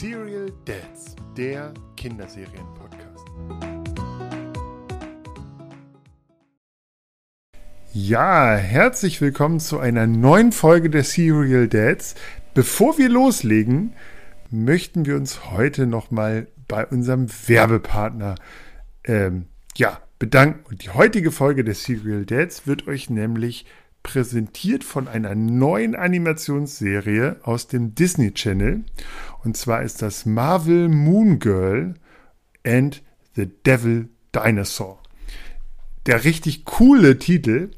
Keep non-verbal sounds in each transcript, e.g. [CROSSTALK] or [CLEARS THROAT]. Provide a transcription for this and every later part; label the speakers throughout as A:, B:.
A: Serial Dads, der Kinderserien-Podcast. Ja, herzlich willkommen zu einer neuen Folge der Serial Dads. Bevor wir loslegen, möchten wir uns heute nochmal bei unserem Werbepartner ähm, ja, bedanken. Und die heutige Folge der Serial Dads wird euch nämlich präsentiert von einer neuen Animationsserie aus dem Disney Channel. Und zwar ist das Marvel Moon Girl and the Devil Dinosaur. Der richtig coole Titel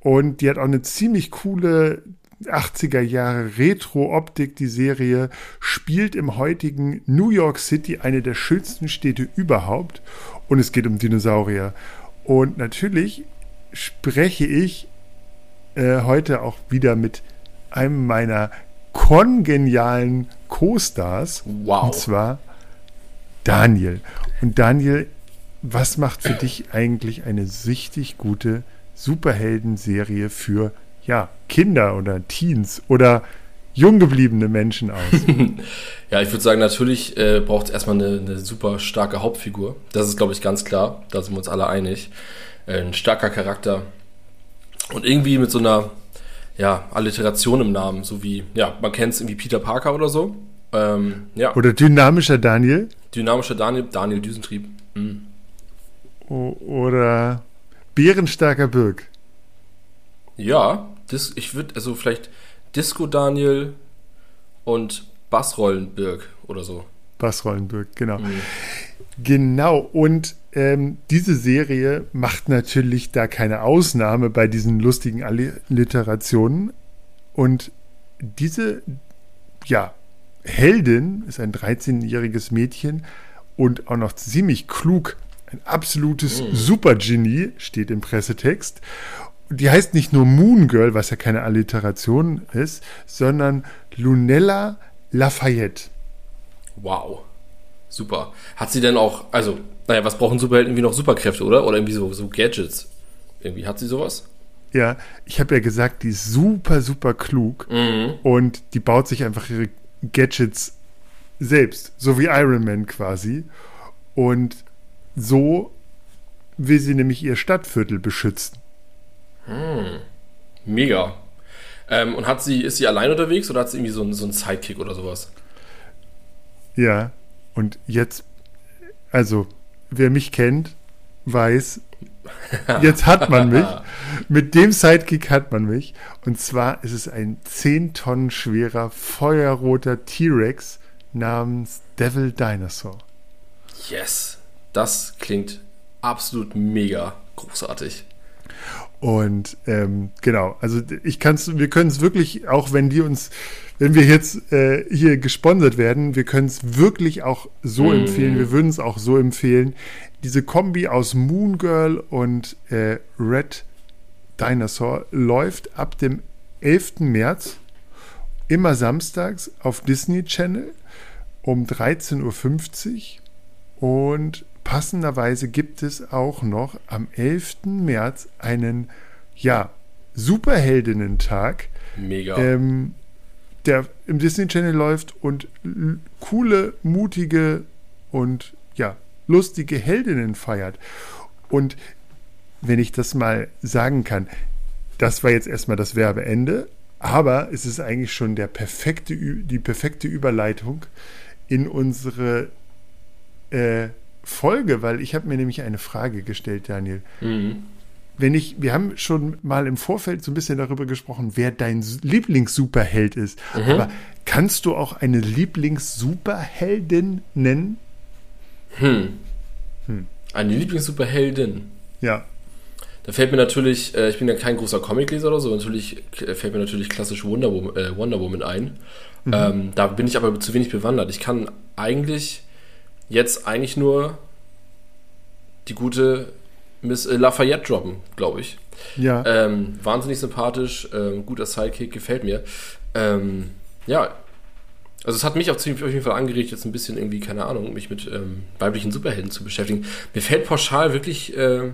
A: und die hat auch eine ziemlich coole 80er Jahre Retro-Optik. Die Serie spielt im heutigen New York City, eine der schönsten Städte überhaupt. Und es geht um Dinosaurier. Und natürlich spreche ich äh, heute auch wieder mit einem meiner kongenialen Co-Stars.
B: Wow.
A: Und zwar Daniel. Und Daniel, was macht für dich eigentlich eine richtig gute Superhelden-Serie für ja, Kinder oder Teens oder jung gebliebene Menschen aus? [LAUGHS]
B: ja, ich würde sagen, natürlich äh, braucht es erstmal eine, eine, super starke Hauptfigur. Das ist, glaube ich, ganz klar. Da sind wir uns alle einig. Äh, ein starker Charakter. Und irgendwie mit so einer ja, Alliteration im Namen, so wie, ja, man kennt es irgendwie Peter Parker oder so. Ähm, ja.
A: Oder dynamischer Daniel.
B: Dynamischer Daniel, Daniel Düsentrieb. Mhm.
A: Oder bärenstarker Birk.
B: Ja, das, ich würde, also vielleicht Disco Daniel und Bassrollen Birk oder so.
A: Bassrollen Birk, genau. Mhm. Genau, und ähm, diese Serie macht natürlich da keine Ausnahme bei diesen lustigen Alliterationen. Und diese, ja, Heldin ist ein 13-jähriges Mädchen und auch noch ziemlich klug. Ein absolutes mm. Supergenie, steht im Pressetext. Die heißt nicht nur Moon Girl, was ja keine Alliteration ist, sondern Lunella Lafayette.
B: Wow. Super. Hat sie denn auch, also, naja, was brauchen Superhelden irgendwie noch Superkräfte, oder? Oder irgendwie so, so Gadgets? Irgendwie, hat sie sowas?
A: Ja, ich habe ja gesagt, die ist super, super klug mhm. und die baut sich einfach ihre Gadgets selbst, so wie Iron Man quasi. Und so will sie nämlich ihr Stadtviertel beschützen.
B: Hm. Mega. Ähm, und hat sie, ist sie allein unterwegs oder hat sie irgendwie so, so einen Sidekick oder sowas?
A: Ja, und jetzt, also, wer mich kennt, weiß, [LAUGHS] jetzt hat man mich. Mit dem Sidekick hat man mich. Und zwar ist es ein 10 Tonnen schwerer, feuerroter T-Rex namens Devil Dinosaur.
B: Yes, das klingt absolut mega großartig.
A: Und ähm, genau, also ich kann's, wir können es wirklich, auch wenn die uns wenn wir jetzt äh, hier gesponsert werden, wir können es wirklich auch so mm. empfehlen, wir würden es auch so empfehlen. Diese Kombi aus Moon Girl und äh, Red Dinosaur läuft ab dem 11. März immer samstags auf Disney Channel um 13.50 Uhr und passenderweise gibt es auch noch am 11. März einen, ja, Superheldinnen-Tag.
B: Mega.
A: Ähm, der im Disney Channel läuft und coole, mutige und ja, lustige Heldinnen feiert. Und wenn ich das mal sagen kann, das war jetzt erstmal das Werbeende, aber es ist eigentlich schon der perfekte, die perfekte Überleitung in unsere äh, Folge, weil ich habe mir nämlich eine Frage gestellt, Daniel. Mhm wenn ich, wir haben schon mal im Vorfeld so ein bisschen darüber gesprochen, wer dein Lieblings-Superheld ist. Mhm. Aber kannst du auch eine Lieblings-Superheldin nennen?
B: Hm. hm. Eine Lieblings-Superheldin?
A: Ja.
B: Da fällt mir natürlich, äh, ich bin ja kein großer Comicleser oder so, natürlich fällt mir natürlich klassisch Wonder Woman, äh, Wonder Woman ein. Mhm. Ähm, da bin ich aber zu wenig bewandert. Ich kann eigentlich jetzt eigentlich nur die gute Miss äh, Lafayette droppen, glaube ich.
A: Ja.
B: Ähm, wahnsinnig sympathisch, ähm, guter Sidekick, gefällt mir. Ähm, ja, also es hat mich auch ziemlich auf jeden Fall angeregt, jetzt ein bisschen irgendwie, keine Ahnung, mich mit ähm, weiblichen Superhelden zu beschäftigen. Mir fällt pauschal wirklich äh,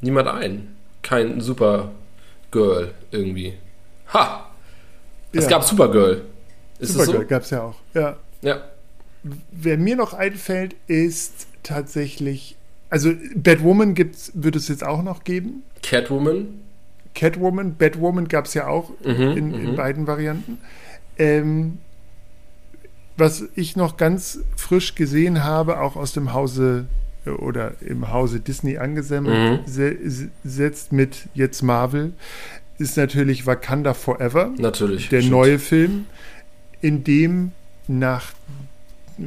B: niemand ein. Kein Supergirl irgendwie. Ha! Es ja. gab Supergirl.
A: Ist Supergirl so? gab es ja auch, ja.
B: Ja.
A: wer mir noch einfällt, ist tatsächlich, also Batwoman gibt's, wird es jetzt auch noch geben.
B: Catwoman.
A: Catwoman, Batwoman gab es ja auch
B: Mhm,
A: in, in
B: mhm.
A: beiden Varianten. Ähm, was ich noch ganz frisch gesehen habe, auch aus dem Hause äh, oder im Hause Disney angesammelt,
B: Mhm.
A: se se setzt mit jetzt Marvel, ist natürlich Wakanda Forever,
B: Natürlich.
A: der
B: stimmt.
A: neue Film, in dem nach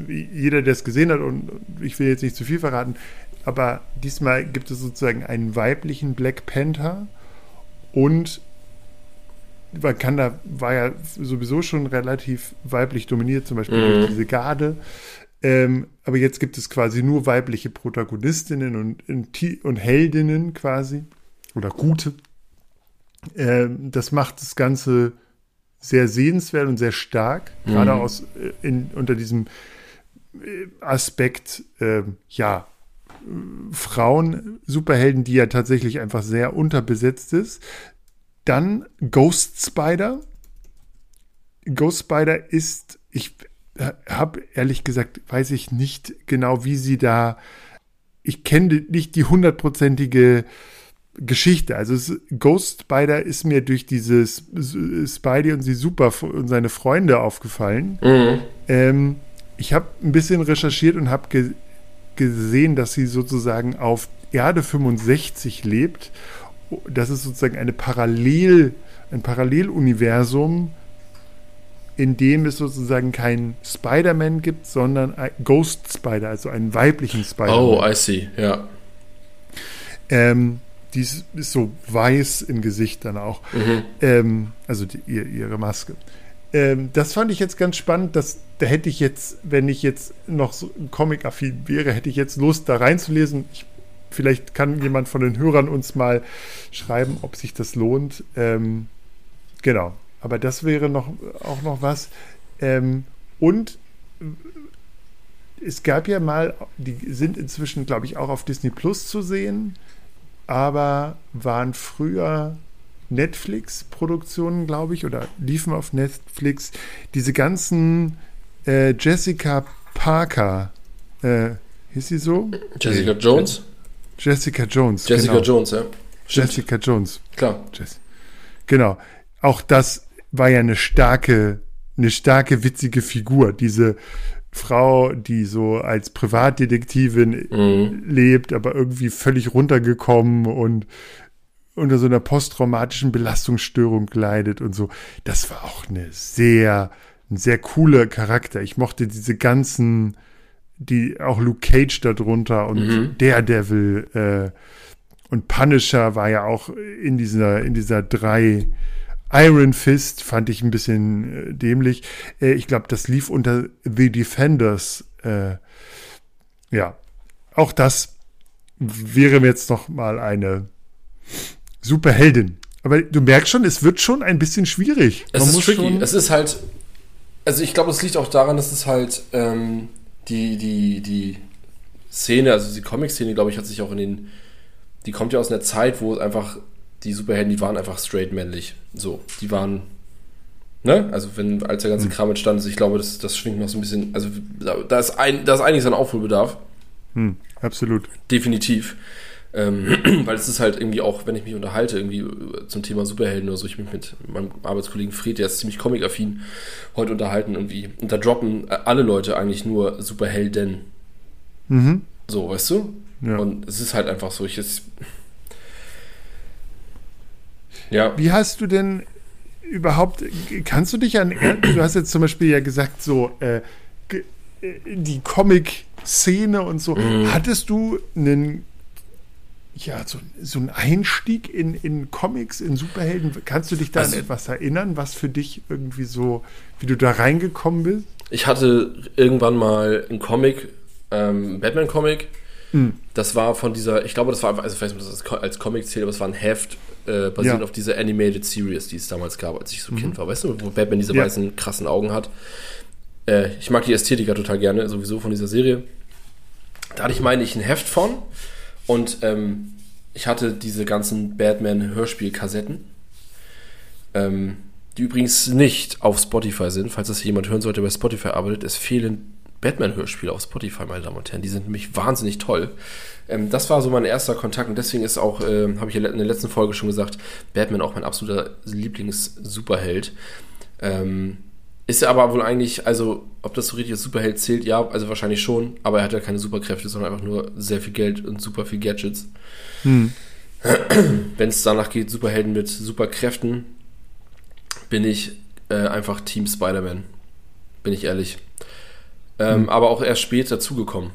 A: jeder, der es gesehen hat, und ich will jetzt nicht zu viel verraten, aber diesmal gibt es sozusagen einen weiblichen Black Panther und Wakanda war ja sowieso schon relativ weiblich dominiert, zum Beispiel
B: Mhm.
A: durch diese Garde. Ähm, aber jetzt gibt es quasi nur weibliche Protagonistinnen und, und, Heldinnen quasi. Oder gute. Ähm, das macht das Ganze sehr sehenswert und sehr stark. Gerade
B: Mhm.
A: aus, äh, in, unter diesem äh, Aspekt, ähm, ja, äh, Frauen, Superhelden, die ja tatsächlich einfach sehr unterbesetzt ist. Dann Ghost Spider. Ghost Spider ist, ich habe ehrlich gesagt, weiß ich nicht genau, wie sie da, ich kenne nicht die hundertprozentige Geschichte. Also es, Ghost Spider ist mir durch dieses Spidey und sie Super und seine Freunde aufgefallen.
B: Mhm.
A: Ähm, ich habe ein bisschen recherchiert und habe gesehen, dass sie sozusagen auf Erde 65 lebt. Das ist sozusagen eine Parallel, ein Paralleluniversum, in dem es sozusagen keinen Spider-Man gibt, sondern Ghost Spider, also einen weiblichen Spider-Man.
B: Oh, I see. Ja.
A: Ähm, die ist, so weiß im Gesicht dann auch.
B: Mhm.
A: Ähm, also die, ihr, ihre Maske. Ähm, das fand ich jetzt ganz spannend. Dass, da hätte ich jetzt, wenn ich jetzt noch so Comic-affin wäre, hätte ich jetzt Lust, da reinzulesen. Ich, vielleicht kann jemand von den Hörern uns mal schreiben, ob sich das lohnt. Ähm, genau. Aber das wäre noch, auch noch was. Ähm, und es gab ja mal, die sind inzwischen, glaube ich, auch auf Disney Plus zu sehen, aber waren früher Netflix-Produktionen, glaube ich, oder liefen auf Netflix. Diese ganzen äh, Jessica Parker, äh, hieß sie so?
B: Jessica
A: Nee.
B: Jones?
A: Jessica Jones.
B: Jessica
A: genau.
B: Jones, ja. Stimmt.
A: Jessica Jones.
B: Klar.
A: Jess. Genau. Auch das war ja eine starke, eine starke, witzige Figur. Diese Frau, die so als Privatdetektivin
B: Mhm.
A: lebt, aber irgendwie völlig runtergekommen und unter so einer posttraumatischen Belastungsstörung leidet und so. Das war auch eine sehr, ein sehr cooler Charakter. Ich mochte diese ganzen, die auch Luke Cage darunter und
B: Mhm.
A: Daredevil äh, und Punisher war ja auch in dieser, in dieser drei Iron Fist fand ich ein bisschen äh, dämlich. Äh, ich glaube, das lief unter The Defenders. Äh, ja, auch das wäre mir jetzt noch mal eine Superheldin. Aber du merkst schon, es wird schon ein bisschen schwierig.
B: Es
A: Man
B: ist
A: muss
B: tricky.
A: schon-
B: Es ist halt. Also ich glaube, es liegt auch daran, dass es halt ähm, die, die, die Szene, also die Comic-Szene, glaube ich, hat sich auch in den. Die kommt ja aus einer Zeit, wo es einfach die Superhelden, die waren einfach straight männlich. So, die waren. Ne? Also wenn, als der ganze
A: Hm.
B: Kram entstanden ist, ich glaube, das, das schwingt noch so ein bisschen. Also da, da ist ein, da ist einiges an Aufholbedarf.
A: Hm, absolut.
B: Definitiv. Ähm, [CLEARS THROAT] weil es ist halt irgendwie auch, wenn ich mich unterhalte, irgendwie äh, zum Thema Superhelden oder so, ich mich mit meinem Arbeitskollegen Fred, der ist ziemlich comic-affin, heute unterhalten irgendwie. Und da droppen äh, alle Leute eigentlich nur Superhelden.
A: Mhm.
B: So, weißt du?
A: Ja.
B: Und es ist halt einfach so, ich jetzt. Ja.
A: Wie hast du denn überhaupt, kannst du dich an, du hast jetzt zum Beispiel ja gesagt, so, äh, äh, die Comic-Szene und so,
B: Mhm.
A: hattest du einen, ja, so, so einen Einstieg in, in Comics, in Superhelden? Kannst du dich da
B: Also-
A: an etwas erinnern, was für dich irgendwie so, wie du da reingekommen bist?
B: Ich hatte irgendwann mal einen Comic, ähm, Batman-Comic.
A: Hm.
B: Das war von dieser, ich glaube, das war einfach, also ob das als Co- als Comic zählt, aber es war ein Heft äh, basierend
A: Ja. Mhm.
B: auf dieser Animated Series, die es damals gab, als ich so Kind war. Weißt du, wo Batman diese
A: Ja.
B: weißen, krassen Augen hat. Äh, ich mag die Ästhetiker total gerne, sowieso von dieser Serie. Da hatte ich, meine ich, ein Heft von und ähm, ich hatte diese ganzen Batman-Hörspiel-Kassetten. Ähm, die übrigens nicht auf Spotify sind, falls das jemand hören sollte, bei Spotify arbeitet. Es fehlen Batman-Hörspiele auf Spotify, meine Damen und Herren. Die sind nämlich wahnsinnig toll. Ähm, das war so mein erster Kontakt und deswegen ist auch, äh, habe ich in der letzten Folge schon gesagt, Batman auch mein absoluter Lieblings-Superheld. Ähm, ist er aber wohl eigentlich, also ob das so richtig als Superheld zählt, ja, also wahrscheinlich schon, aber er hat ja keine Superkräfte, sondern einfach nur sehr viel Geld und super viel Gadgets. Hm. [CLEARS THROAT] Wenn es danach geht, Superhelden mit Superkräften, bin ich äh, einfach Team Spider-Man. Bin ich ehrlich. Ähm, mhm. Aber auch erst spät dazugekommen.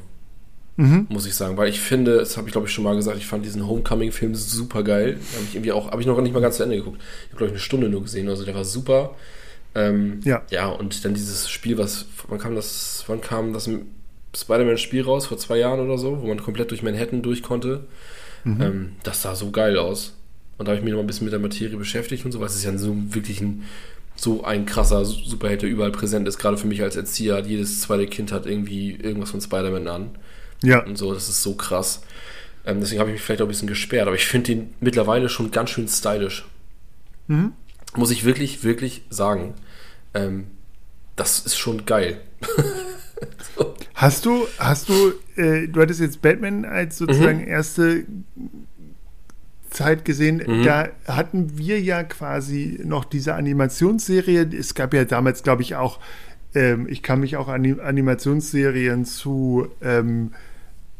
B: Mhm. Muss ich sagen, weil ich finde, das habe ich glaube ich schon mal gesagt, ich fand diesen Homecoming-Film super geil. Habe ich irgendwie auch, habe ich noch nicht mal ganz zu Ende geguckt. Ich habe glaube ich eine Stunde nur gesehen, also der war super. Ähm, ja. Ja, und dann dieses Spiel, was, wann kam das, wann kam das Spider-Man-Spiel raus? Vor zwei Jahren oder so, wo man komplett durch Manhattan durch konnte. Mhm. Ähm, das sah so geil aus. Und da habe ich mich noch ein bisschen mit der Materie beschäftigt und so, weil es ist ja so wirklich ein so ein krasser Superheld, der überall präsent ist. Gerade für mich als Erzieher, jedes zweite Kind hat irgendwie irgendwas von Spider-Man an. Ja. Und so, das ist so krass. Ähm, deswegen habe ich mich vielleicht auch ein bisschen gesperrt, aber ich finde ihn mittlerweile schon ganz schön stylisch. Mhm. Muss ich wirklich, wirklich sagen. Ähm, das ist schon geil.
A: so. [LAUGHS] Hast du, hast du, äh, du hattest jetzt Batman als sozusagen mhm. erste Zeit gesehen, mhm. da hatten wir ja quasi noch diese Animationsserie. Es gab ja damals, glaube ich, auch, ähm, ich kann mich auch an Animationsserien zu, ähm,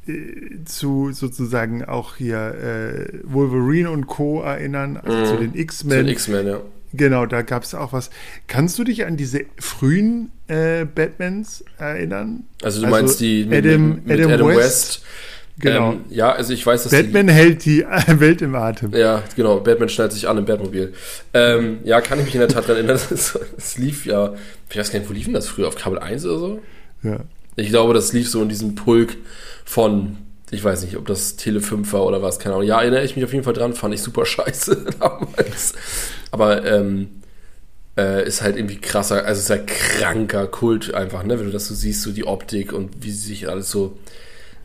A: äh, zu sozusagen auch hier äh, Wolverine und Co. erinnern, also mhm. zu den X-Men. Zu den X-Men, ja. Genau, da gab es auch was. Kannst du dich an diese frühen äh, Batmans erinnern?
B: Also du also meinst die
A: mit, Adam, mit, Adam, Adam West, West
B: Genau. Ähm, ja, also ich weiß, dass
A: Batman die, hält die Welt im Atem.
B: Ja, genau. Batman schneidet sich an im Batmobil. Ähm, ja, kann ich mich in der Tat daran erinnern. [LAUGHS] Es lief ja, ich weiß gar nicht, wo liefen das früher? Auf Kabel 1 oder so? Ja. Ich glaube, das lief so in diesem Pulk von, ich weiß nicht, ob das Tele 5 war oder was, keine Ahnung. Ja, erinnere ich mich auf jeden Fall dran, fand ich super [LAUGHS] scheiße damals. Aber ähm, äh, ist halt irgendwie krasser, also ist halt kranker Kult einfach, ne? Wenn du das so siehst, so die Optik und wie sich alles so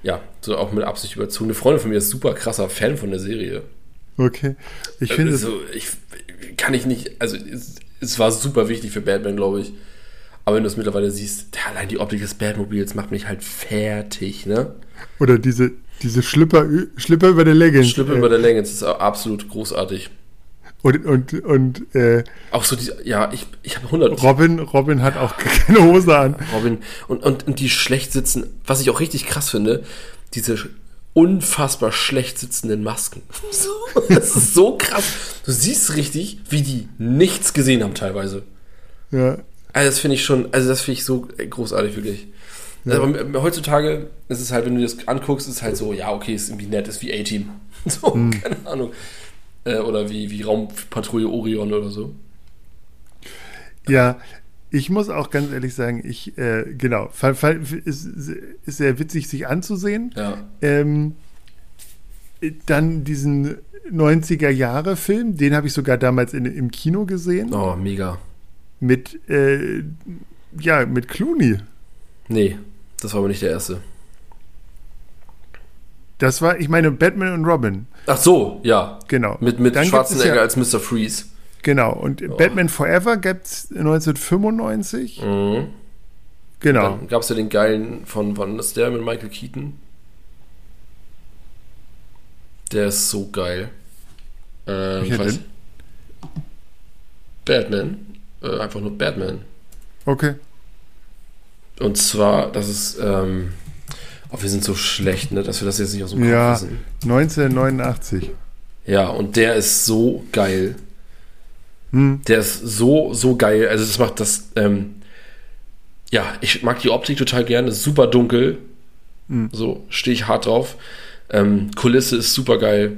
B: ja, so auch mit Absicht überzogen. Eine Freundin von mir ist super krasser Fan von der Serie.
A: Okay.
B: Ich finde also, ich kann ich nicht, also es, es war super wichtig für Batman, glaube ich. Aber wenn du es mittlerweile siehst, allein die Optik des Batmobils macht mich halt fertig, ne?
A: Oder diese, diese Schlipper, Schlipper über der Leggings.
B: Schlipper über der Leggings ist absolut großartig.
A: Und, und, und äh,
B: auch so diese, ja, ich, ich habe 100.
A: Robin, Robin hat auch [LAUGHS] keine Hose an.
B: Robin, und, und, und die schlecht sitzen, was ich auch richtig krass finde, diese unfassbar schlecht sitzenden Masken. [LAUGHS] das ist so krass. Du siehst richtig, wie die nichts gesehen haben teilweise. Ja. Also das finde ich schon, also das finde ich so großartig, wirklich. Ja. Also, aber heutzutage ist es halt, wenn du das anguckst, ist es halt so, ja, okay, ist irgendwie nett, ist wie A-Team. [LAUGHS] So, hm. keine Ahnung. Äh, oder wie, wie Raumpatrouille Orion oder so.
A: Ja, ich muss auch ganz ehrlich sagen, ich, äh, genau, ist, ist sehr witzig, sich anzusehen. Ja. Ähm, dann diesen 90er-Jahre-Film, den habe ich sogar damals in, im Kino gesehen.
B: Oh, mega.
A: Mit, äh, ja, mit Clooney.
B: Nee, das war aber nicht der erste.
A: Das war, ich meine, Batman und Robin.
B: Ach so, ja.
A: Genau.
B: Mit, mit Schwarzenegger ja, als Mr. Freeze.
A: Genau. Und oh. Batman Forever gab es 1995. Mhm. Genau.
B: Dann gab es ja den geilen von, wann ist der mit Michael Keaton? Der ist so geil. Ähm, Wie weiß, Batman. Äh, einfach nur Batman.
A: Okay.
B: Und zwar, das ist, ähm, Oh, wir sind so schlecht, ne, dass wir das jetzt nicht aus dem
A: Kopf ja, wissen. 1989.
B: Ja, und der ist so geil. Hm. Der ist so, so geil. Also das macht das, ähm, ja, ich mag die Optik total gerne. Super dunkel. Hm. So, stehe ich hart drauf. Ähm, Kulisse ist super geil.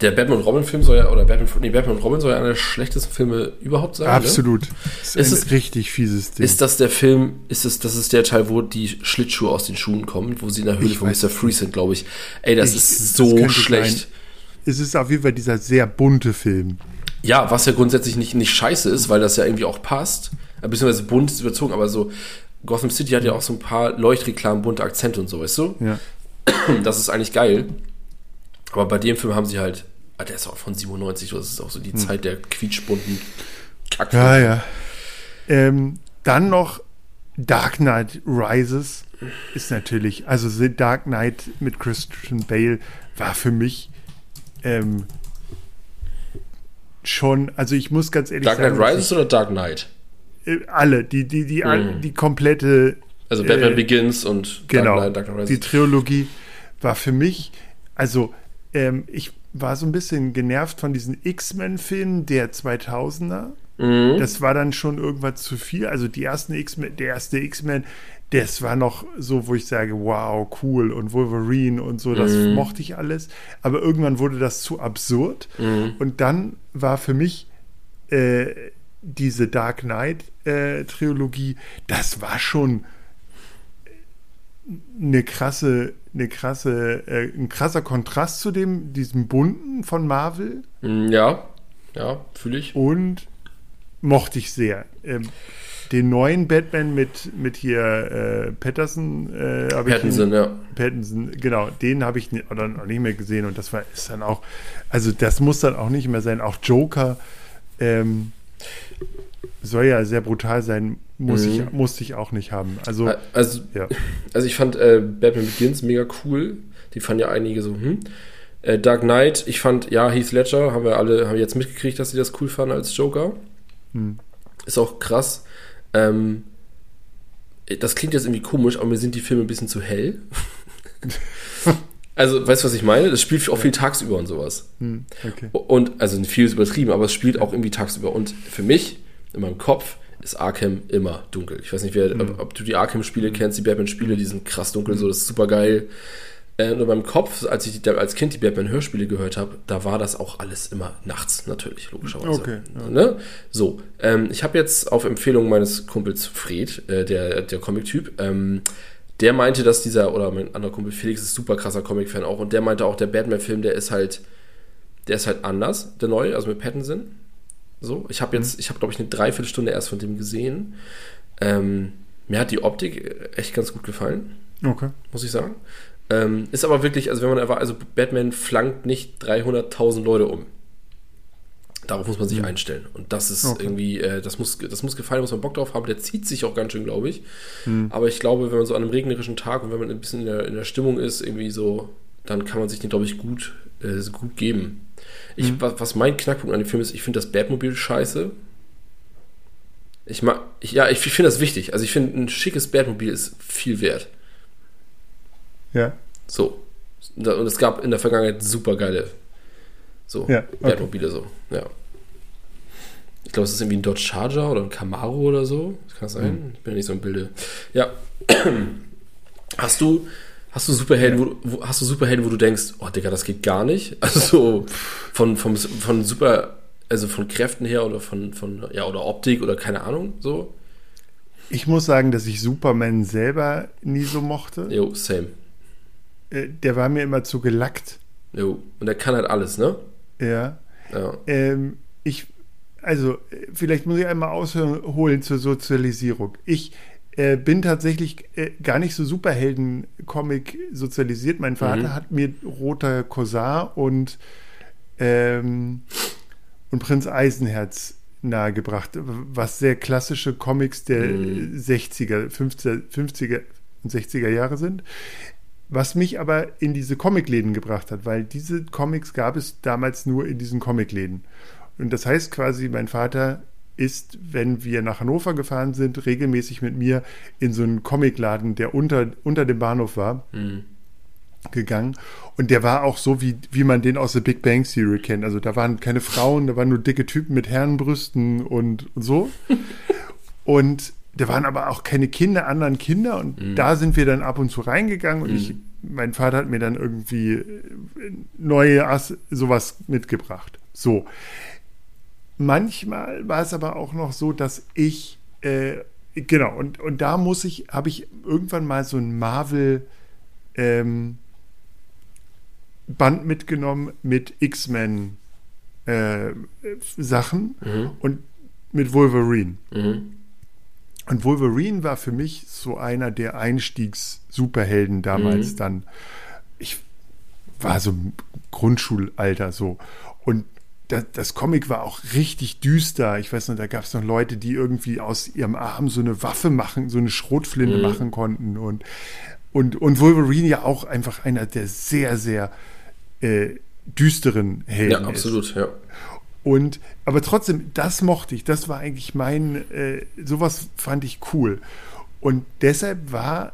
B: Der Batman und Robin Film soll ja, oder Batman, nee, Batman und Robin soll ja einer der schlechtesten Filme überhaupt sein. Ne?
A: Absolut. Ne? Das ist, ist ein richtig fieses
B: Ding. Ist das der Film, ist es, das ist der Teil, wo die Schlittschuhe aus den Schuhen kommen, wo sie in der Höhle ich von Mr. Freeze sind, glaube ich. Ey, das ich, ist so das schlecht.
A: Es ist auf jeden Fall dieser sehr bunte Film.
B: Ja, was ja grundsätzlich nicht, nicht scheiße ist, weil das ja irgendwie auch passt. Beziehungsweise bunt ist überzogen, aber so, Gotham City hat ja auch so ein paar Leuchtreklamen, bunte Akzente und so, weißt du? Ja. Das ist eigentlich geil. Aber bei dem Film haben sie halt Ah, der ist auch von 97, das ist auch so die hm. Zeit der quietschbunten
A: Kack. Ja, ja. Ähm, dann noch Dark Knight Rises ist natürlich, also The Dark Knight mit Christian Bale war für mich ähm, schon, also ich muss ganz ehrlich
B: Dark Knight
A: sagen.
B: Rises oder Dark Knight?
A: Ich, äh, alle, die, die, die,
B: Mhm.
A: die komplette
B: Also Batman
A: Äh,
B: Begins und
A: genau,
B: Dark Knight, Dark Knight
A: die
B: Rises.
A: Trilogie war für mich, also ähm, ich war so ein bisschen genervt von diesen X-Men-Filmen der 2000er.
B: Mhm.
A: Das war dann schon irgendwas zu viel. Also die ersten X-Men, der erste X-Men, das war noch so, wo ich sage, wow, cool und Wolverine und so, das
B: Mhm.
A: mochte ich alles. Aber irgendwann wurde das zu absurd.
B: Mhm.
A: Und dann war für mich äh, diese Dark Knight äh, das war schon eine krasse, eine krasse, äh, ein krasser Kontrast zu dem, diesem bunten von Marvel
B: Mm, Ja, ja, fühle ich.
A: und mochte ich sehr. Ähm, den neuen Batman mit, mit hier äh, Patterson, äh,
B: Pattinson, ja.
A: Pattinson, genau, den habe ich oder noch nicht mehr gesehen und das war ist dann auch, also das muss dann auch nicht mehr sein. Auch Joker ähm, soll ja sehr brutal sein, muss
B: Mhm.
A: ich, musste ich auch nicht haben. Also,
B: Also,
A: ja. [LAUGHS]
B: also ich fand äh, Batman Begins mega cool. Die fanden ja einige so, hm. Äh, Dark Knight, ich fand, ja, Heath Ledger, haben wir alle, haben wir jetzt mitgekriegt, dass sie das cool fanden als Joker.
A: Hm.
B: Ist auch krass. Ähm, das klingt jetzt irgendwie komisch, aber mir sind die Filme ein bisschen zu hell. [LAUGHS] also, weißt du, was ich meine? Das spielt auch viel tagsüber und sowas.
A: Hm, okay.
B: Und, also viel ist übertrieben, aber es spielt auch irgendwie tagsüber. Und für mich, in meinem Kopf, ist Arkham immer dunkel. Ich weiß nicht, wer, ob, ob du die Arkham-Spiele kennst, die Batman-Spiele, die sind krass dunkel, so, das ist super geil. Äh, nur beim Kopf, als ich die, als Kind die Batman-Hörspiele gehört habe, da war das auch alles immer nachts, natürlich, logischerweise.
A: Okay, ja.
B: Ne? So, ähm, ich habe jetzt auf Empfehlung meines Kumpels Fred, äh, der, der Comic-Typ, ähm, der meinte, dass dieser, oder mein anderer Kumpel Felix ist super krasser Comic-Fan auch, und der meinte auch, der Batman-Film, der ist halt, der ist halt anders, der neue, also mit Pattinson. So, ich habe jetzt, ich habe glaube ich eine Dreiviertelstunde erst von dem gesehen. Ähm, mir hat die Optik echt ganz gut gefallen,
A: Okay.
B: muss ich sagen. Ähm, ist aber wirklich, also wenn man erwartet, also Batman flankt nicht 300.000 Leute um. Darauf muss man sich einstellen. Und das ist
A: Okay.
B: irgendwie, äh, das, muss, das muss gefallen, muss man Bock drauf haben. Der zieht sich auch ganz schön, glaube ich.
A: Hm.
B: Aber ich glaube, wenn man so an einem regnerischen Tag und wenn man ein bisschen in der, in der Stimmung ist, irgendwie so, dann kann man sich den, glaube ich, gut, äh, gut geben. Ich,
A: Mhm.
B: was, was mein Knackpunkt an dem Film ist, ich finde das Batmobil scheiße. Ich mag, ich, ja, ich finde das wichtig. Also ich finde, ein schickes Batmobil ist viel wert.
A: Ja.
B: So. Und es gab in der Vergangenheit super geile so
A: Ja, okay.
B: Batmobile so. Ja. Ich glaube, es ist irgendwie ein Dodge Charger oder ein Camaro oder so. Das kann das sein?
A: Mhm.
B: Ich bin ja nicht so im Bilde. Ja. [CLEARS THROAT] Hast du hast du Superhelden, wo, du- wo hast du Superhelden, wo du denkst, oh Digga, das geht gar nicht? [LAUGHS] Also von vom von super also von Kräften her oder von von ja oder Optik oder keine Ahnung so.
A: Ich muss sagen, dass ich Superman selber nie so mochte.
B: Jo, same.
A: Äh, Der war mir immer zu gelackt.
B: Jo, und der kann halt alles, ne?
A: Ja.
B: Ja.
A: Ähm, ich, also, äh, vielleicht muss ich einmal ausholen zur Sozialisierung. Ich äh, bin tatsächlich äh, gar nicht so Superhelden-Comic sozialisiert. Mein Vater
B: Mhm.
A: hat mir Roter Kosar und, ähm, und Prinz Eisenherz nahegebracht, was sehr klassische Comics der
B: Mhm.
A: 60er, 50er, 50er und 60er Jahre sind. Was mich aber in diese Comicläden gebracht hat, weil diese Comics gab es damals nur in diesen Comicläden. Und das heißt quasi, mein Vater ist, wenn wir nach Hannover gefahren sind, regelmäßig mit mir in so einen Comicladen, der unter, unter dem Bahnhof war,
B: Mhm.
A: gegangen. Und der war auch so, wie, wie man den aus der Big Bang Theory kennt. Also da waren keine Frauen, da waren nur dicke Typen mit Herrenbrüsten und, und so. [LAUGHS] und da waren aber auch keine Kinder, anderen Kinder. Und da sind wir dann ab und zu reingegangen. Und ich, mein Vater hat mir dann irgendwie neue Ass, sowas mitgebracht. So. Manchmal war es aber auch noch so, dass ich, äh, genau, und, und da muss ich, habe ich irgendwann mal so ein Marvel, ähm, Band mitgenommen mit X-Men äh, Sachen
B: Mhm.
A: und mit Wolverine.
B: Mhm.
A: Und Wolverine war für mich so einer der Einstiegs-Superhelden damals
B: Mhm.
A: dann. Ich war so im Grundschulalter so. Und das, das, Comic war auch richtig düster. Ich weiß noch, da gab es noch Leute, die irgendwie aus ihrem Arm so eine Waffe machen, so eine Schrotflinte mhm. machen konnten. Und, und, und Wolverine ja auch einfach einer der sehr, sehr äh, düsteren Helden.
B: Ja, absolut,
A: ist.
B: ja.
A: Und, aber trotzdem, das mochte ich. Das war eigentlich mein, äh, sowas fand ich cool. Und deshalb war,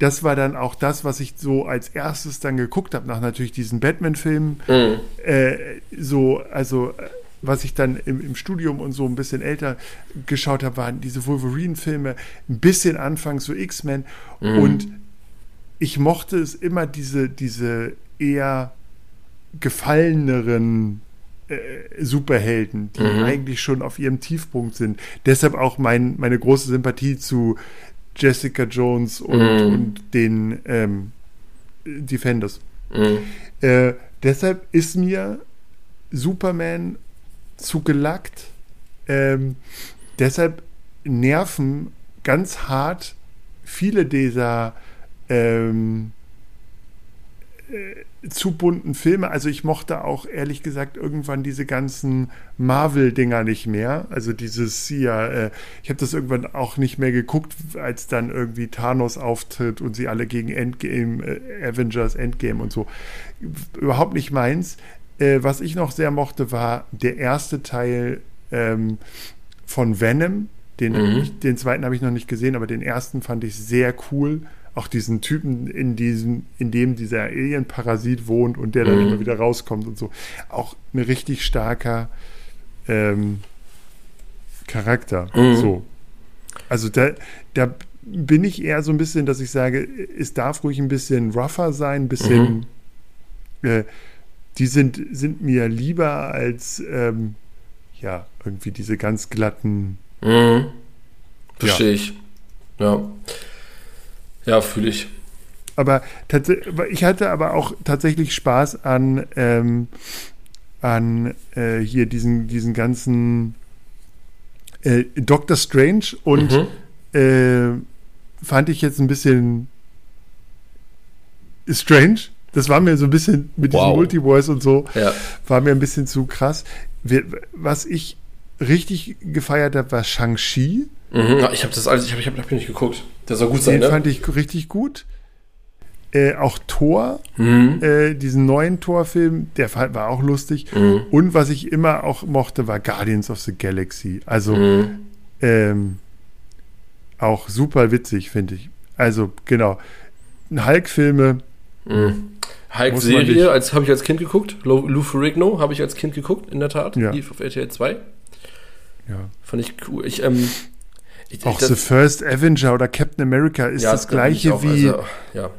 A: das war dann auch das, was ich so als erstes dann geguckt habe, nach natürlich diesen Batman-Filmen. Mhm. Äh, so, also, was ich dann im, im, Studium und so ein bisschen älter geschaut habe, waren diese Wolverine-Filme, ein bisschen anfangs so X-Men. Mhm. Und ich mochte es immer, diese, diese eher gefalleneren äh, Superhelden, die mhm. eigentlich schon auf ihrem Tiefpunkt sind. Deshalb auch mein, meine große Sympathie zu Jessica Jones und, mhm. und den ähm, Defenders. Mhm. Äh, deshalb ist mir Superman zu gelackt. Ähm, deshalb nerven ganz hart viele dieser ähm, äh, zu bunten Filme. Also ich mochte auch ehrlich gesagt irgendwann diese ganzen Marvel-Dinger nicht mehr. Also dieses ja, äh, ich habe das irgendwann auch nicht mehr geguckt, als dann irgendwie Thanos auftritt und sie alle gegen Endgame, äh, Avengers Endgame und so. Überhaupt nicht meins. Äh, was ich noch sehr mochte, war der erste Teil ähm, von Venom. Den, mhm. den zweiten habe ich noch nicht gesehen, aber den ersten fand ich sehr cool auch diesen Typen, in diesem, in dem dieser Alien-Parasit wohnt und der dann mhm. immer wieder rauskommt und so. Auch ein richtig starker ähm, Charakter. Mhm. So. Also da, da bin ich eher so ein bisschen, dass ich sage, es darf ruhig ein bisschen rougher sein, ein bisschen. Mhm. Äh, die sind, sind mir lieber als ähm, ja, irgendwie diese ganz glatten.
B: Mhm. Verstehe ja. ich. Ja. Ja, fühle ich.
A: Aber ich hatte aber auch tatsächlich Spaß an, ähm, an äh, hier diesen, diesen ganzen äh, Doctor Strange und mhm. äh, fand ich jetzt ein bisschen strange. Das war mir so ein bisschen mit wow. diesem Multivoice und so, ja. war mir ein bisschen zu krass. Was ich richtig gefeiert habe, war Shang-Chi.
B: Mhm, ich habe das alles, ich habe ich hab, hab nicht geguckt. Der soll gut sein,
A: Den
B: ne?
A: fand ich richtig gut. Äh, auch Thor, mhm. äh, diesen neuen Thor-Film, der war auch lustig. Mhm. Und was ich immer auch mochte, war Guardians of the Galaxy. Also mhm. ähm, auch super witzig, finde ich. Also genau. Hulk-Filme.
B: Mhm. Hulk-Serie, als habe ich als Kind geguckt. Lou, Lou Ferrigno habe ich als Kind geguckt, in der Tat.
A: Ja.
B: Lief auf RTL 2.
A: Ja.
B: Fand ich cool. Ich, ähm,
A: ich, auch das, The First Avenger oder Captain America ist ja, das gleiche auch, wie. Also,
B: ja.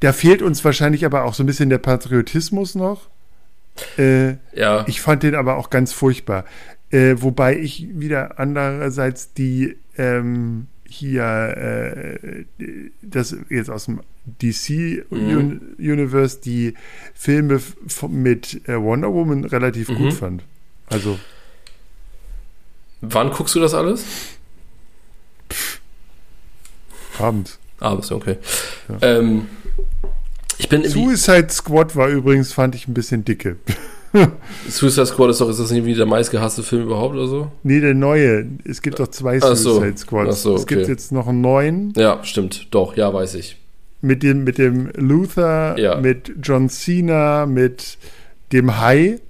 A: Da fehlt uns wahrscheinlich aber auch so ein bisschen der Patriotismus noch. Äh, ja. Ich fand den aber auch ganz furchtbar. Äh, wobei ich wieder andererseits die ähm, hier äh, das jetzt aus dem DC mhm. Universe die Filme mit äh, Wonder Woman relativ mhm. gut fand. Also
B: Wann guckst du das alles?
A: Abends.
B: Abends, okay. Ja. Ähm, ich bin
A: Suicide Squad war übrigens, fand ich ein bisschen dicke. [LAUGHS]
B: Suicide Squad ist doch, ist das nicht wie der meistgehasste Film überhaupt oder so?
A: Nee, der neue. Es gibt doch zwei Ach Suicide so. Squads. So, okay. Es gibt jetzt noch einen neuen.
B: Ja, stimmt. Doch, ja, weiß ich.
A: Mit dem, mit dem Luther, ja. mit John Cena, mit dem Hai.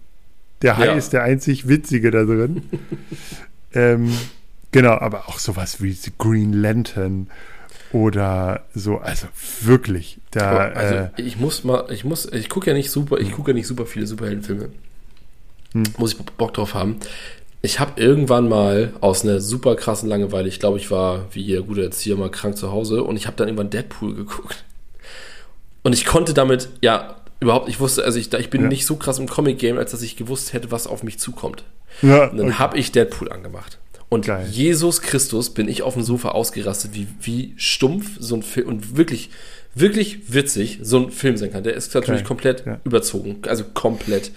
A: Der Hai ja. ist der einzig Witzige da drin. [LAUGHS] ähm, genau, aber auch sowas wie The Green Lantern oder so, also wirklich. Da,
B: also äh, ich muss mal, ich muss, ich gucke ja nicht super, ich gucke ja nicht super viele Superheldenfilme. Hm. Muss ich Bock drauf haben. Ich habe irgendwann mal aus einer super krassen Langeweile, ich glaube, ich war wie ihr guter Erzieher mal krank zu Hause und ich habe dann irgendwann Deadpool geguckt. Und ich konnte damit, ja, überhaupt, ich wusste, also ich, ich bin ja. nicht so krass im Comic-Game, als dass ich gewusst hätte, was auf mich zukommt. Ja, und dann okay. habe ich Deadpool angemacht. Und Geil. Jesus Christus bin ich auf dem Sofa ausgerastet, wie, wie stumpf so ein Film und wirklich, wirklich witzig so ein Film sein kann. Der ist natürlich Geil. komplett ja. überzogen, also komplett.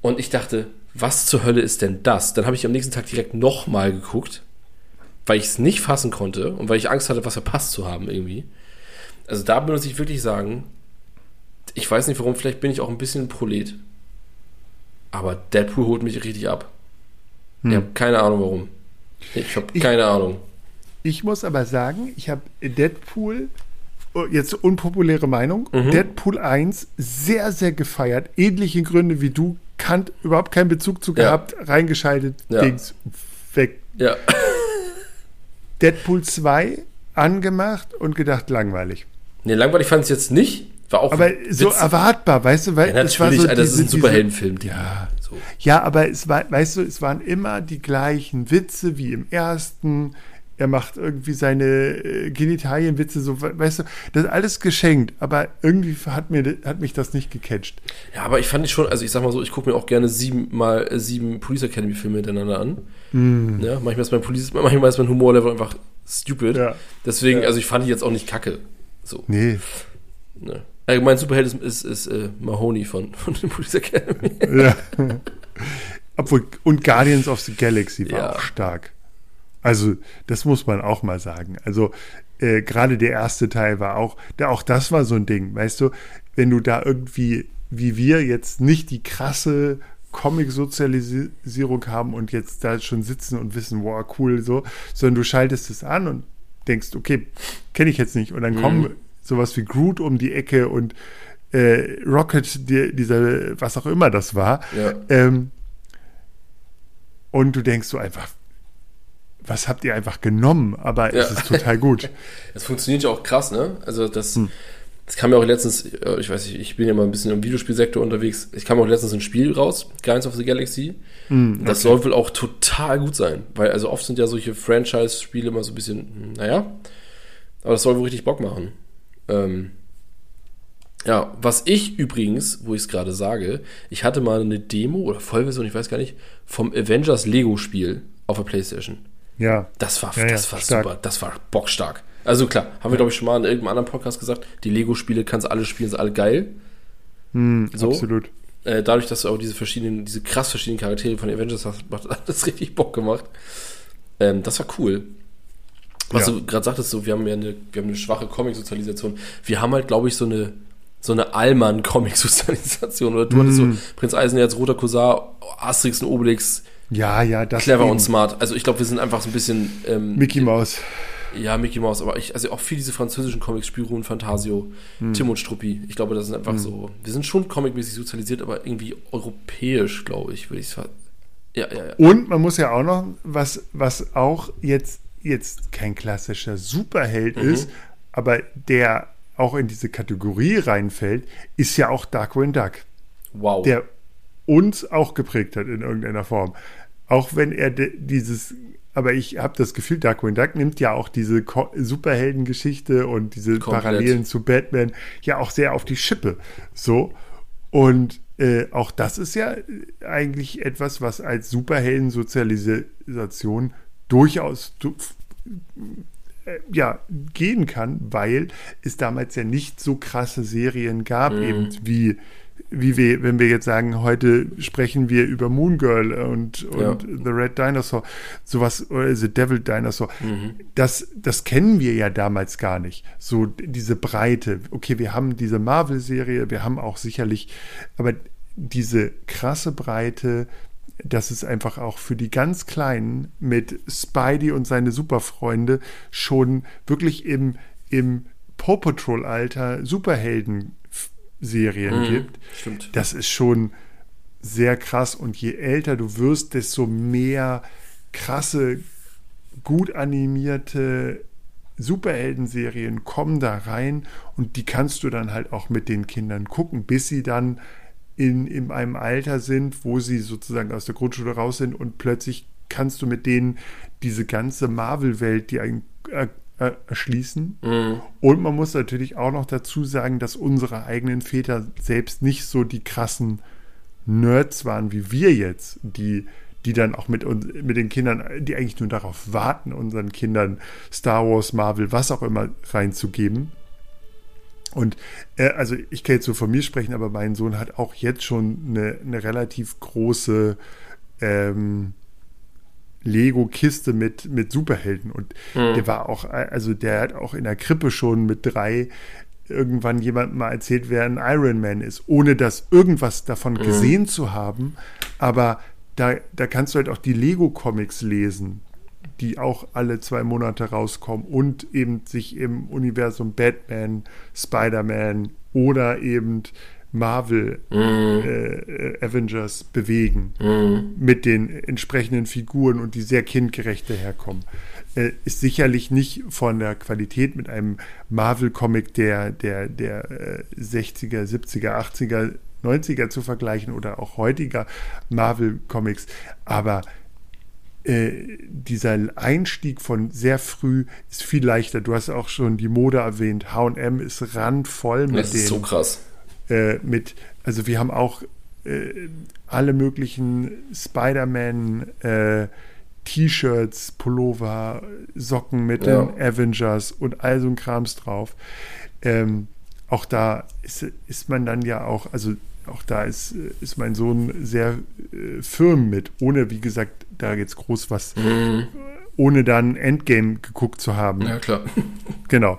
B: Und ich dachte, was zur Hölle ist denn das? Dann habe ich am nächsten Tag direkt nochmal geguckt, weil ich es nicht fassen konnte und weil ich Angst hatte, was verpasst zu haben irgendwie. Also da muss ich wirklich sagen, ich weiß nicht warum, vielleicht bin ich auch ein bisschen Prolet. Aber Deadpool holt mich richtig ab.
A: Hm.
B: Ich habe keine Ahnung warum. Ich habe keine Ahnung.
A: Ich muss aber sagen, ich habe Deadpool, oh, jetzt unpopuläre Meinung,
B: Mhm.
A: Deadpool 1 sehr, sehr gefeiert. Ähnliche Gründe wie du, Kant überhaupt keinen Bezug zu
B: Ja.
A: gehabt, reingeschaltet,
B: Ja.
A: Dings, weg.
B: Ja.
A: Deadpool 2 angemacht und gedacht, langweilig.
B: Nee, langweilig fand ich jetzt nicht. War auch
A: Aber so erwartbar, weißt du, weil
B: Ja,
A: es war so
B: Alter, das ist ein
A: diese-
B: Superheldenfilm.
A: Ja.
B: So.
A: Ja, aber es war, weißt du, es waren immer die gleichen Witze wie im ersten. Er macht irgendwie seine äh, Genitalienwitze, so, we- weißt du, das ist alles geschenkt, aber irgendwie hat, mir, hat mich das nicht gecatcht.
B: Ja, aber ich fand ich schon, also ich sag mal so, ich gucke mir auch gerne sieben mal äh, sieben Police Academy Filme hintereinander an. Ja, manchmal ist mein Police, manchmal ist mein Humorlevel einfach stupid.
A: Ja.
B: Deswegen,
A: Ja.
B: also ich fand die jetzt auch nicht kacke. So.
A: Nee,
B: Ne. Äh, mein Superheld ist, ist, ist äh, Mahoney von, von den Police Academy.
A: ja. Obwohl, und Guardians of the Galaxy war
B: Ja.
A: auch stark. Also, das muss man auch mal sagen. Also, äh, gerade der erste Teil war auch, da, auch das war so ein Ding, weißt du, wenn du da irgendwie, wie wir jetzt nicht die krasse Comic-Sozialisierung haben und jetzt da schon sitzen und wissen, wow, cool, so, sondern du schaltest es an und denkst, okay, kenne ich jetzt nicht. Und dann kommen sowas wie Groot um die Ecke und äh, Rocket, die, dieser, was auch immer das war.
B: Ja.
A: Ähm, und du denkst so einfach, was habt ihr einfach genommen? Aber es
B: Ja.
A: ist total gut. [LAUGHS]
B: Das funktioniert ja auch krass, ne? Also das,
A: Hm.
B: das kam ja auch letztens, äh, ich weiß nicht, ich bin ja mal ein bisschen im Videospielsektor unterwegs. Ich kam auch letztens ein Spiel raus, Guardians of the Galaxy.
A: Hm,
B: Das soll wohl auch total gut sein, weil also oft sind ja solche Franchise-Spiele immer so ein bisschen, naja, aber das soll wohl richtig Bock machen. Ähm, ja, was ich übrigens, wo ich es gerade sage, ich hatte mal eine Demo oder Vollversion, ich weiß gar nicht, vom Avengers Lego-Spiel auf der Playstation.
A: Ja.
B: Das war,
A: Ja, ja,
B: das war
A: stark.
B: super. Das war bockstark. Also klar, haben wir, glaube ich, schon mal in irgendeinem anderen Podcast gesagt, die Lego-Spiele kannst du alle spielen, sind alle geil.
A: Hm,
B: So.
A: Absolut.
B: Äh, dadurch, dass du auch diese verschiedenen, diese krass verschiedenen Charaktere von Avengers hast, hat das [LAUGHS] richtig Bock gemacht. Ähm, das war cool. Was
A: Ja.
B: du gerade sagtest, so, wir haben ja eine, wir haben eine schwache Comic-Sozialisation. Wir haben halt, glaube ich, so eine, so eine Allmann-Comic-Sozialisation. Oder du hattest
A: Mm.
B: so Prinz Eisenherz, Roter Cousin, Asterix und Obelix,
A: Ja, ja, das
B: clever
A: eben.
B: und smart. Also ich glaube, wir sind einfach so ein bisschen ähm,
A: Mickey Mouse.
B: ja, Mickey Mouse, aber ich, also auch viel diese französischen Comics, Spirou Fantasio,
A: Hm.
B: Tim und Struppi. Ich glaube, das sind einfach so, wir sind schon comicmäßig sozialisiert, aber irgendwie europäisch, glaube ich, würde ich sagen. Ja, ja, ja.
A: Und man muss ja auch noch, was, was auch jetzt, jetzt kein klassischer Superheld
B: Mhm.
A: ist, aber der auch in diese Kategorie reinfällt, ist ja auch Darkwing Duck.
B: Wow.
A: der uns auch geprägt hat in irgendeiner Form. Auch wenn er dieses, aber ich habe das Gefühl, Darkwing Duck nimmt ja auch diese Superheldengeschichte und diese
B: Komplett.
A: Parallelen zu Batman ja auch sehr auf die Schippe. So. Und äh, auch das ist ja eigentlich etwas, was als Superhelden-Sozialisation durchaus du, äh, ja, gehen kann, weil es damals ja nicht so krasse Serien gab,
B: Mhm.
A: eben wie, wie wir, wenn wir jetzt sagen, heute sprechen wir über Moon Girl und, und The Red Dinosaur, sowas, oder The Devil Dinosaur.
B: Mhm.
A: Das, das kennen wir ja damals gar nicht. So diese Breite. Okay, wir haben diese Marvel-Serie, wir haben auch sicherlich, aber diese krasse Breite, dass es einfach auch für die ganz Kleinen mit Spidey und seine Superfreunde schon wirklich im, im Paw Patrol-Alter Superhelden-Serien
B: Mhm,
A: gibt.
B: Stimmt.
A: Das ist schon sehr krass. Und je älter du wirst, desto mehr krasse, gut animierte Superhelden-Serien kommen da rein und die kannst du dann halt auch mit den Kindern gucken, bis sie dann in, in einem Alter sind, wo sie sozusagen aus der Grundschule raus sind und plötzlich kannst du mit denen diese ganze Marvel-Welt, die ein, äh, äh, erschließen.
B: Mhm.
A: Und man muss natürlich auch noch dazu sagen, dass unsere eigenen Väter selbst nicht so die krassen Nerds waren wie wir jetzt, die, die dann auch mit, uns, mit den Kindern, die eigentlich nur darauf warten, unseren Kindern Star Wars, Marvel, was auch immer reinzugeben. Und äh, also ich kann jetzt so von mir sprechen, aber mein Sohn hat auch jetzt schon eine, eine relativ große ähm, Lego-Kiste mit, mit Superhelden. Und
B: Mhm.
A: der war auch, also der hat auch in der Krippe schon mit drei irgendwann jemandem mal erzählt, wer ein Iron Man ist, ohne das irgendwas davon gesehen zu haben. aber da, da kannst du halt auch die Lego-Comics lesen, die auch alle zwei Monate rauskommen und eben sich im Universum Batman, Spider-Man oder eben Marvel
B: Mhm.
A: äh, Avengers bewegen
B: Mhm.
A: mit den entsprechenden Figuren und die sehr kindgerecht daherkommen. Äh, ist sicherlich nicht von der Qualität mit einem Marvel-Comic der, der, der äh, 60er, 70er, 80er, 90er zu vergleichen oder auch heutiger Marvel-Comics, aber äh, dieser Einstieg von sehr früh ist viel leichter. Du hast auch schon die Mode erwähnt. H&M ist randvoll mit
B: Das
A: den
B: ist so krass.
A: äh, mit, also wir haben auch äh, alle möglichen Spider-Man äh, T-Shirts, Pullover, Socken mit
B: Ja.
A: den Avengers und all so ein Krams drauf. Ähm, auch da ist, ist man dann ja auch, also auch da ist, ist mein Sohn sehr äh, firm mit, ohne, wie gesagt, da jetzt groß was,
B: Mhm.
A: ohne dann Endgame geguckt zu haben.
B: Ja, klar.
A: Genau.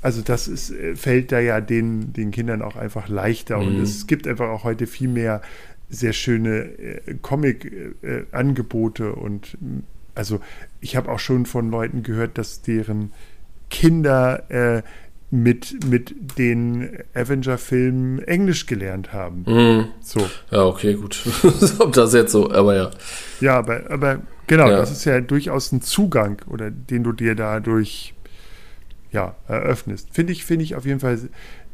A: Also das ist, äh, fällt da ja den, den Kindern auch einfach leichter. Und
B: Mhm.
A: es gibt einfach auch heute viel mehr sehr schöne äh, Comic-Angebote. und mh, also ich habe auch schon von Leuten gehört, dass deren Kinder äh, mit, mit den Avenger-Filmen Englisch gelernt haben.
B: Mhm.
A: So.
B: Ja, okay, gut. [LAUGHS] Ob das jetzt so, aber ja.
A: Ja, aber, aber genau,
B: Ja.
A: das ist ja durchaus ein Zugang, oder den du dir dadurch ja, eröffnest. Finde ich, finde ich auf jeden Fall,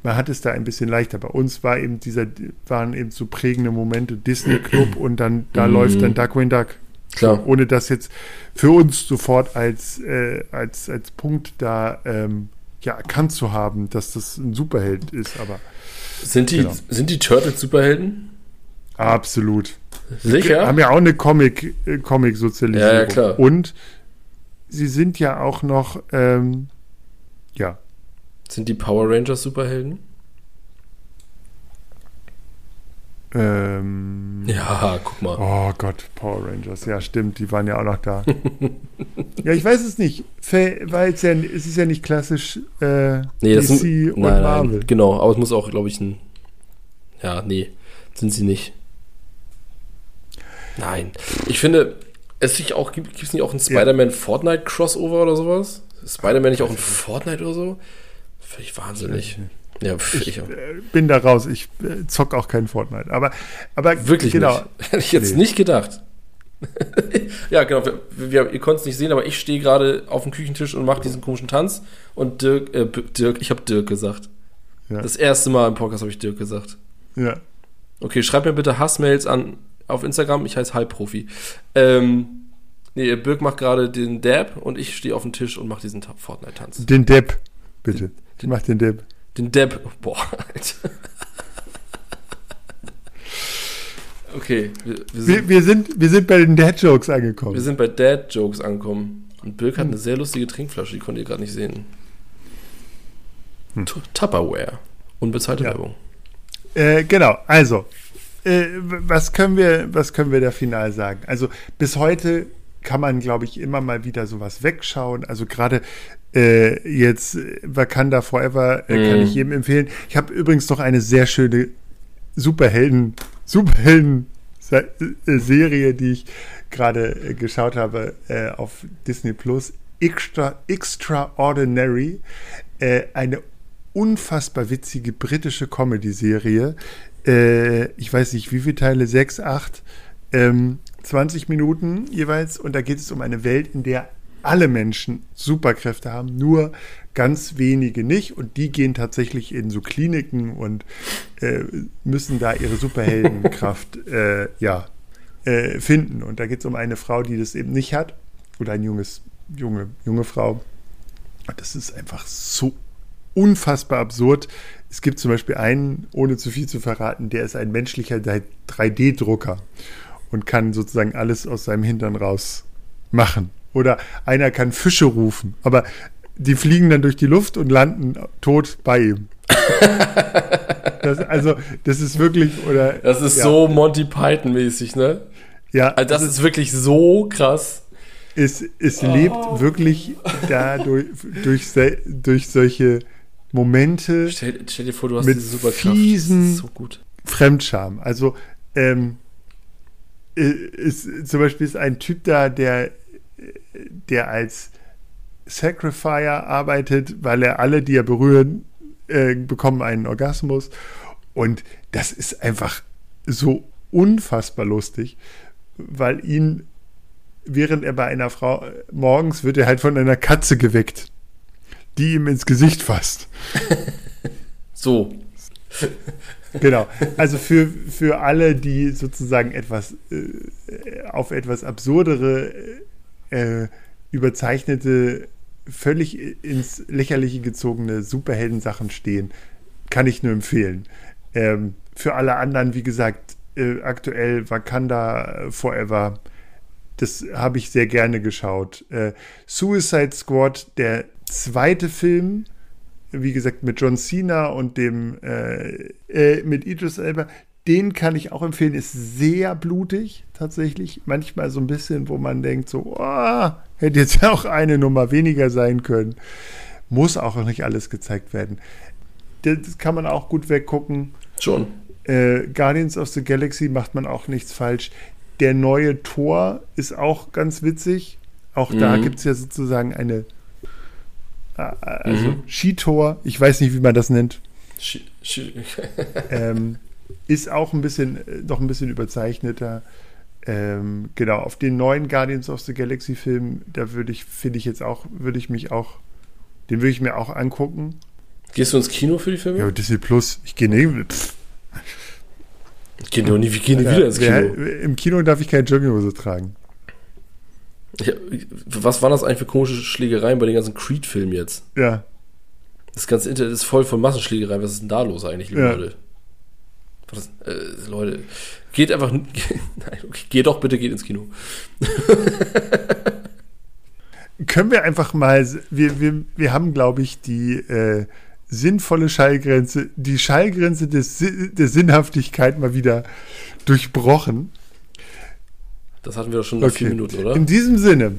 A: man hat es da ein bisschen leichter. Bei uns war eben dieser, waren eben so prägende Momente Disney Club [CLEARS THROAT] und dann, da
B: Mhm.
A: läuft dann Duckwing Duck.
B: Klar.
A: Ohne das jetzt für uns sofort als, äh, als, als Punkt da ähm, ja, erkannt zu haben, dass das ein Superheld ist, aber
B: Sind die,
A: Genau.
B: sind die Turtles Superhelden?
A: absolut.
B: Sicher?
A: haben ja auch eine Comic, äh, Comic-Sozialisierung.
B: Ja, ja, klar.
A: Und sie sind ja auch noch, ähm, ja,
B: Sind die Power Rangers Superhelden?
A: Ähm,
B: Ja, guck mal.
A: oh Gott, Power Rangers, ja, stimmt, die waren ja auch noch da. ja, ich weiß es nicht, weil es ja, es ist ja nicht klassisch äh,
B: Nee, das
A: DC
B: sind,
A: und
B: nein,
A: Marvel.
B: nein, genau, aber es muss auch, glaube ich, ein. Ja, nee, sind sie nicht. Nein. Ich finde, es sich auch, gibt es nicht auch ein Spider-Man Fortnite Crossover oder sowas? Spider-Man nicht auch ein Fortnite oder so? Völlig wahnsinnig. Ja, pf, ich,
A: Ich äh, bin da raus, ich äh, zock auch kein Fortnite, aber, aber
B: wirklich
A: genau,
B: nicht. [LAUGHS] Hätte ich jetzt
A: Nee.
B: nicht gedacht. [LAUGHS] ja, genau. Wir, wir, ihr konnt es nicht sehen, aber ich stehe gerade auf dem Küchentisch und mache diesen komischen Tanz. Und Dirk, äh, Dirk, ich habe Dirk gesagt.
A: Ja.
B: Das erste Mal im Podcast habe ich Dirk gesagt.
A: ja.
B: Okay, schreibt mir bitte Hassmails an auf Instagram. Ich heiße Halbprofi. Ähm, nee, Birk macht gerade den Dab und ich stehe auf dem Tisch und mache diesen Ta- Fortnite-Tanz.
A: Den Depp, bitte. Ich mach den Depp.
B: Den Dab. Boah, Alter. Okay, wir, wir, sind,
A: Wir, wir, sind, wir sind bei den Dad-Jokes angekommen.
B: wir sind bei Dad-Jokes angekommen. Und Birk hat eine sehr lustige Trinkflasche, die konntet ihr gerade nicht sehen.
A: Hm.
B: Tu- Tupperware. Unbezahlte
A: Ja.
B: Werbung.
A: Äh, genau, also, äh, was, können wir, was können wir da final sagen? Also, bis heute kann man, glaube ich, immer mal wieder sowas wegschauen. Also, gerade äh, jetzt äh, Wakanda Forever äh, kann
B: Mhm.
A: ich jedem empfehlen. Ich habe übrigens noch eine sehr schöne Superhelden, [LAUGHS] Superhelden. Äh, Serie, die ich gerade äh, geschaut habe äh, auf Disney Plus, Extra, Extraordinary, äh, eine unfassbar witzige britische Comedy-Serie. Äh, ich weiß nicht, wie viele Teile, sechs, acht, ähm, 20 Minuten jeweils. Und da geht es um eine Welt, in der alle Menschen Superkräfte haben, nur ganz wenige nicht. Und die gehen tatsächlich in so Kliniken und äh, müssen da ihre Superheldenkraft [LAUGHS] äh, ja, äh, finden. Und da geht es um eine Frau, die das eben nicht hat. Oder ein junges, junge, junge Frau. Das ist einfach so unfassbar absurd. Es gibt zum Beispiel einen, ohne zu viel zu verraten, der ist ein menschlicher 3D-Drucker und kann sozusagen alles aus seinem Hintern raus machen. Oder einer kann Fische rufen, aber die fliegen dann durch die Luft und landen tot bei ihm. [LAUGHS] das, also, das ist wirklich, oder.
B: Das ist
A: ja,
B: so Monty Python-mäßig, ne?
A: Ja,
B: Also das ist wirklich so krass.
A: es, es lebt wirklich dadurch, durch, durch solche Momente
B: Stell, stell dir vor, du hast
A: Mit
B: diese Superkraft.
A: fiesen-
B: Das ist so gut.
A: Fremdscham. Also, ähm, äh, ist, zum Beispiel ist ein Typ da, der, der als Sacrifier arbeitet, weil er alle, die er berühren, äh, bekommen einen Orgasmus. Und das ist einfach so unfassbar lustig, weil ihn, während er bei einer Frau morgens wird er halt von einer Katze geweckt, die ihm ins Gesicht fasst. [LAUGHS]
B: so.
A: Genau. Also für, für alle, die sozusagen etwas äh, auf etwas absurdere, äh, überzeichnete, völlig ins Lächerliche gezogene Superheldensachen stehen, kann ich nur empfehlen. Ähm, für alle anderen, wie gesagt, äh, aktuell Wakanda Forever, das habe ich sehr gerne geschaut. Äh, Suicide Squad, der zweite Film, wie gesagt, mit John Cena und dem äh, äh, mit Idris Elba, den kann ich auch empfehlen. Ist sehr blutig tatsächlich. Manchmal so ein bisschen, wo man denkt, so, oh, hätte jetzt [LAUGHS] auch eine Nummer weniger sein können. Muss auch nicht alles gezeigt werden. Das kann man auch gut weggucken.
B: Schon.
A: Äh, Guardians of the Galaxy macht man auch nichts falsch. Der neue Tor ist auch ganz witzig. Auch mhm. da gibt es ja sozusagen eine also mhm. Skitor, ich weiß nicht, wie man das nennt. Ski, Ski. ähm, [LAUGHS] ist auch ein bisschen, noch ein bisschen überzeichneter. Ähm, genau, auf den neuen Guardians of the Galaxy Film, da würde ich, finde ich jetzt auch, würde ich mich auch, den würde ich mir auch angucken.
B: Gehst du ins Kino für die Filme?
A: Ja, Disney Plus. Ich gehe nie.
B: Ich gehe nie, geh nie wieder ins Kino.
A: Im Kino darf ich keine Jogginghose tragen.
B: Ja, was waren das eigentlich für komische Schlägereien bei den ganzen Creed-Filmen jetzt?
A: Ja.
B: Das ganze Internet ist voll von Massenschlägereien. Was ist denn da los eigentlich, liebe ja. Leute? Das, äh, Leute, geht einfach. [LAUGHS] Nein, okay, geht doch bitte, geht ins Kino. [LAUGHS]
A: Können wir einfach mal. Wir, wir, wir haben, glaube ich, die. Äh, sinnvolle Schallgrenze, die Schallgrenze des, der Sinnhaftigkeit mal wieder durchbrochen.
B: Das hatten wir doch schon nach okay. vier Minuten, oder?
A: In diesem Sinne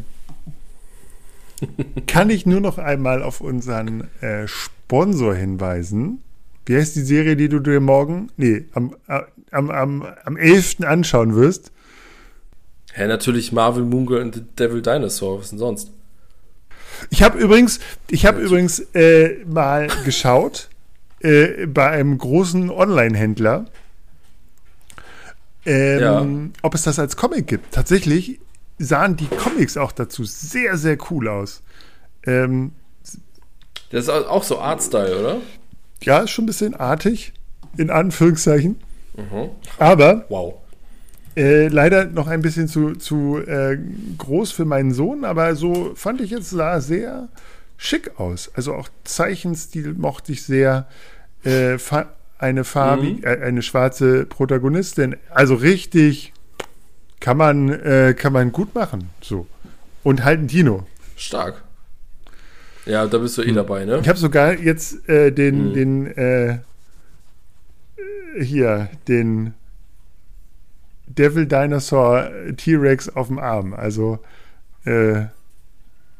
A: kann ich nur noch einmal auf unseren äh, Sponsor hinweisen. Wie heißt die Serie, die du dir morgen, nee, am, am, am, am 11. anschauen wirst?
B: Ja, natürlich Marvel Moongirl und The Devil Dinosaur. Was denn sonst?
A: Ich habe übrigens, ich habe ja, übrigens äh, mal geschaut äh, bei einem großen Online-Händler ähm, ja. ob es das als Comic gibt. Tatsächlich sahen die Comics auch dazu sehr, sehr cool aus. Ähm,
B: das ist auch so Artstyle, oder?
A: Ja, ist schon ein bisschen artig, in Anführungszeichen. Mhm. Aber
B: wow.
A: Äh, leider noch ein bisschen zu, zu äh, groß für meinen Sohn, aber so fand ich jetzt sah sehr schick aus. Also auch Zeichenstil mochte ich sehr. Äh, eine farbige, mhm. äh, eine schwarze Protagonistin. Also richtig kann man, äh, kann man gut machen. So. Und halt ein Dino.
B: Stark. Ja, da bist du eh hm. dabei, ne?
A: Ich habe sogar jetzt äh, den, mhm. den, äh, hier, den Devil Dinosaur T-Rex auf dem Arm. Also, äh,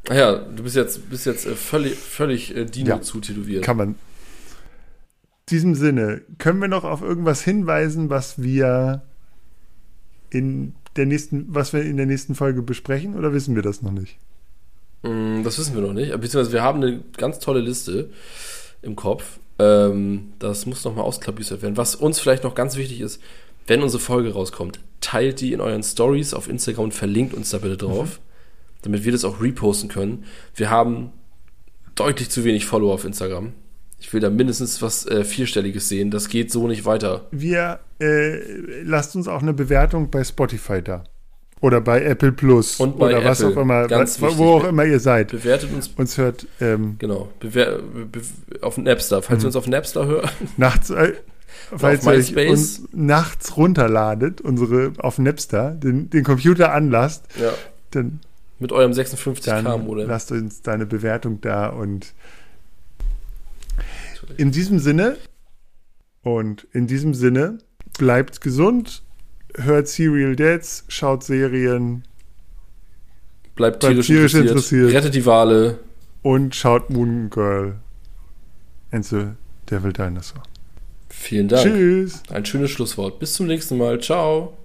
B: ja, du bist jetzt, bist jetzt äh, völlig, völlig äh, Dino ja, zutätowiert.
A: Kann man, diesem Sinne, können wir noch auf irgendwas hinweisen, was wir in der nächsten, was wir in der nächsten Folge besprechen, oder wissen wir das noch nicht?
B: Mm, das wissen wir noch nicht. Beziehungsweise wir haben eine ganz tolle Liste im Kopf. Ähm, das muss nochmal ausklabüstert werden. Was uns vielleicht noch ganz wichtig ist, wenn unsere Folge rauskommt, teilt die in euren Stories auf Instagram und verlinkt uns da bitte drauf, mhm. damit wir das auch reposten können. Wir haben deutlich zu wenig Follower auf Instagram. Ich will da mindestens was äh, Vierstelliges sehen. Das geht so nicht weiter.
A: Wir äh, lasst uns auch eine Bewertung bei Spotify da. Oder bei Apple Plus.
B: Und bei
A: oder
B: Apple.
A: was auch immer, Ganz was, wo auch immer ihr seid.
B: Bewertet uns.
A: Uns hört. Ähm,
B: genau. Bewer be auf Napster. Falls ihr mhm. uns auf Napster hört.
A: Nachts. Äh, falls ihr uns nachts runterladet, unsere auf Napster, den, den Computer anlasst,
B: ja.
A: dann.
B: Mit eurem 56K-Modem.
A: Lasst uns deine Bewertung da und in diesem Sinne und in diesem Sinne bleibt gesund, hört Serial Dads, schaut Serien,
B: bleibt tierisch, tierisch interessiert, interessiert, rettet die Wale
A: und schaut Moon Girl and the Devil Dinosaur.
B: Vielen Dank.
A: Tschüss.
B: Ein schönes Schlusswort. Bis zum nächsten Mal. Ciao.